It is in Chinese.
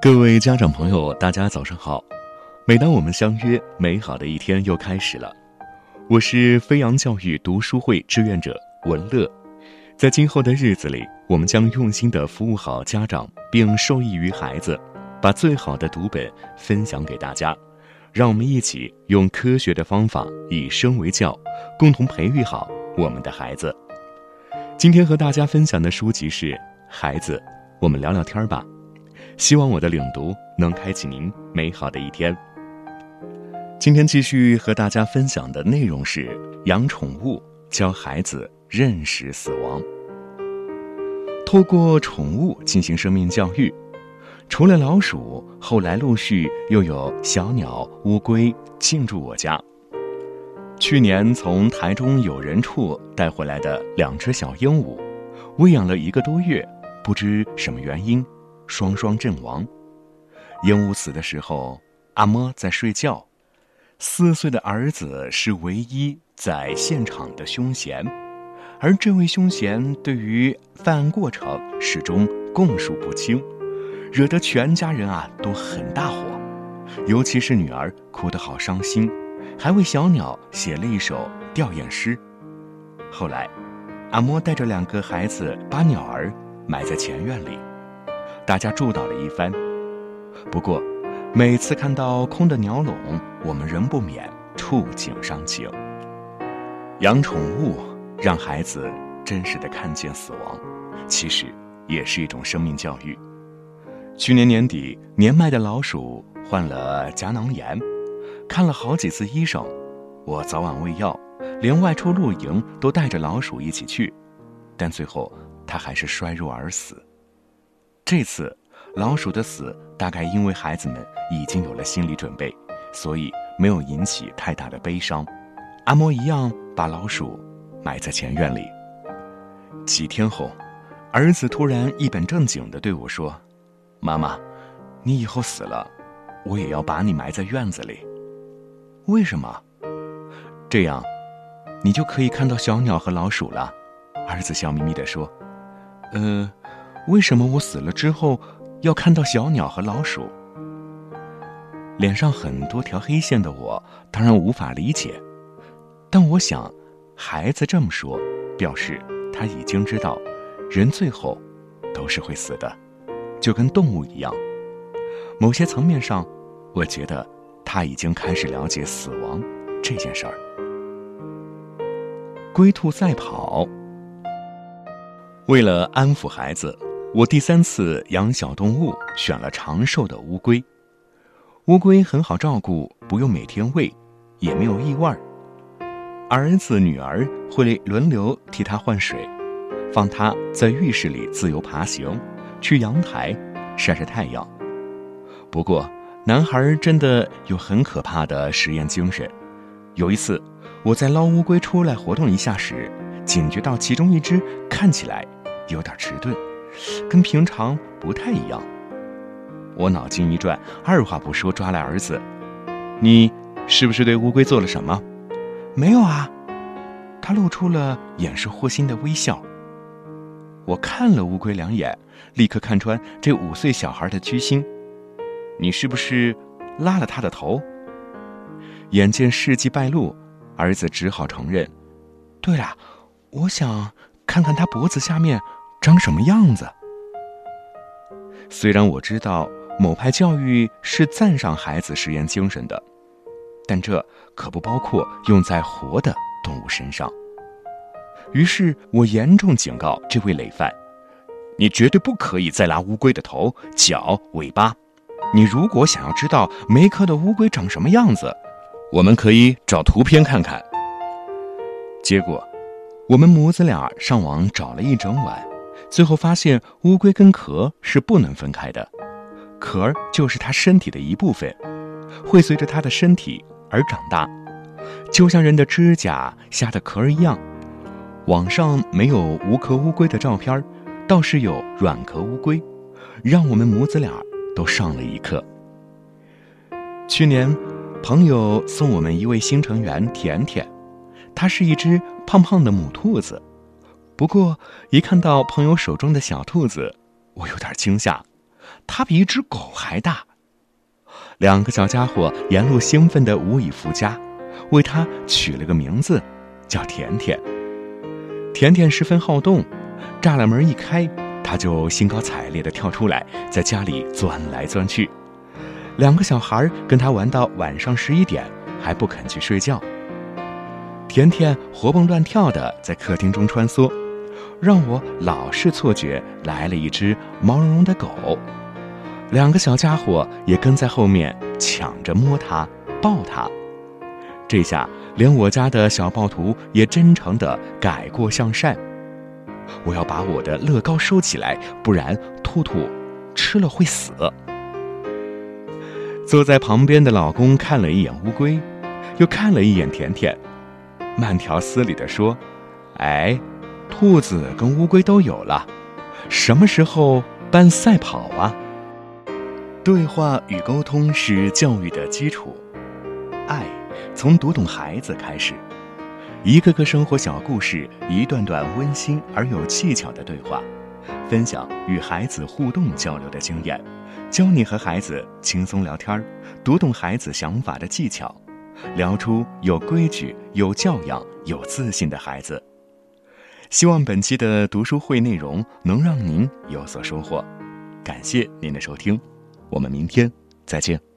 各位家长朋友，大家早上好！每当我们相约，美好的一天又开始了。我是飞扬教育读书会志愿者文乐，在今后的日子里，我们将用心的服务好家长，并受益于孩子，把最好的读本分享给大家。让我们一起用科学的方法，以身为教，共同培育好我们的孩子。今天和大家分享的书籍是《孩子》，我们聊聊天吧。希望我的领读能开启您美好的一天。今天继续和大家分享的内容是养宠物，教孩子认识死亡。透过宠物进行生命教育，除了老鼠，后来陆续又有小鸟、乌龟进驻我家。去年从台中友人处带回来的两只小鹦鹉，喂养了一个多月，不知什么原因。双双阵亡。鹦鹉死的时候，阿嬷在睡觉，四岁的儿子是唯一在现场的凶嫌，而这位凶嫌对于犯案过程始终供述不清，惹得全家人啊都很大火，尤其是女儿哭得好伤心，还为小鸟写了一首吊唁诗。后来，阿嬷带着两个孩子把鸟儿埋在前院里。大家祝祷了一番，不过每次看到空的鸟笼，我们仍不免触景伤情。养宠物让孩子真实的看见死亡，其实也是一种生命教育。去年年底，年迈的老鼠患了夹囊炎，看了好几次医生，我早晚喂药，连外出露营都带着老鼠一起去，但最后他还是衰弱而死。这次老鼠的死大概因为孩子们已经有了心理准备，所以没有引起太大的悲伤。阿嬷一样把老鼠埋在前院里。几天后，儿子突然一本正经地对我说：“妈妈，你以后死了，我也要把你埋在院子里。为什么？这样，你就可以看到小鸟和老鼠了。”儿子笑眯眯地说：“呃。”为什么我死了之后要看到小鸟和老鼠？脸上很多条黑线的我当然无法理解，但我想，孩子这么说，表示他已经知道，人最后都是会死的，就跟动物一样。某些层面上，我觉得他已经开始了解死亡这件事儿。龟兔赛跑，为了安抚孩子。我第三次养小动物，选了长寿的乌龟。乌龟很好照顾，不用每天喂，也没有异味。儿儿子女儿会轮流替它换水，放它在浴室里自由爬行，去阳台晒晒太阳。不过，男孩真的有很可怕的实验精神。有一次，我在捞乌龟出来活动一下时，警觉到其中一只看起来有点迟钝。跟平常不太一样，我脑筋一转，二话不说抓来儿子：“你是不是对乌龟做了什么？”“没有啊。”他露出了掩饰祸心的微笑。我看了乌龟两眼，立刻看穿这五岁小孩的居心：“你是不是拉了他的头？”眼见事迹败露，儿子只好承认：“对了，我想看看他脖子下面。”长什么样子？虽然我知道某派教育是赞赏孩子实验精神的，但这可不包括用在活的动物身上。于是我严重警告这位累犯：你绝对不可以再拉乌龟的头、脚、尾巴。你如果想要知道没壳的乌龟长什么样子，我们可以找图片看看。结果，我们母子俩上网找了一整晚。最后发现，乌龟跟壳是不能分开的，壳就是它身体的一部分，会随着它的身体而长大，就像人的指甲下的壳一样。网上没有无壳乌龟的照片，倒是有软壳乌龟，让我们母子俩都上了一课。去年，朋友送我们一位新成员甜甜，它是一只胖胖的母兔子。不过，一看到朋友手中的小兔子，我有点惊吓，它比一只狗还大。两个小家伙沿路兴奋的无以复加，为它取了个名字，叫甜甜。甜甜十分好动，栅栏门一开，它就兴高采烈地跳出来，在家里钻来钻去。两个小孩跟它玩到晚上十一点，还不肯去睡觉。甜甜活蹦乱跳的在客厅中穿梭，让我老是错觉来了一只毛茸茸的狗。两个小家伙也跟在后面抢着摸它、抱它。这下连我家的小暴徒也真诚的改过向善。我要把我的乐高收起来，不然兔兔吃了会死。坐在旁边的老公看了一眼乌龟，又看了一眼甜甜。慢条斯理地说：“哎，兔子跟乌龟都有了，什么时候办赛跑啊？”对话与沟通是教育的基础，爱从读懂孩子开始。一个个生活小故事，一段段温馨而有技巧的对话，分享与孩子互动交流的经验，教你和孩子轻松聊天读懂孩子想法的技巧。聊出有规矩、有教养、有自信的孩子。希望本期的读书会内容能让您有所收获。感谢您的收听，我们明天再见。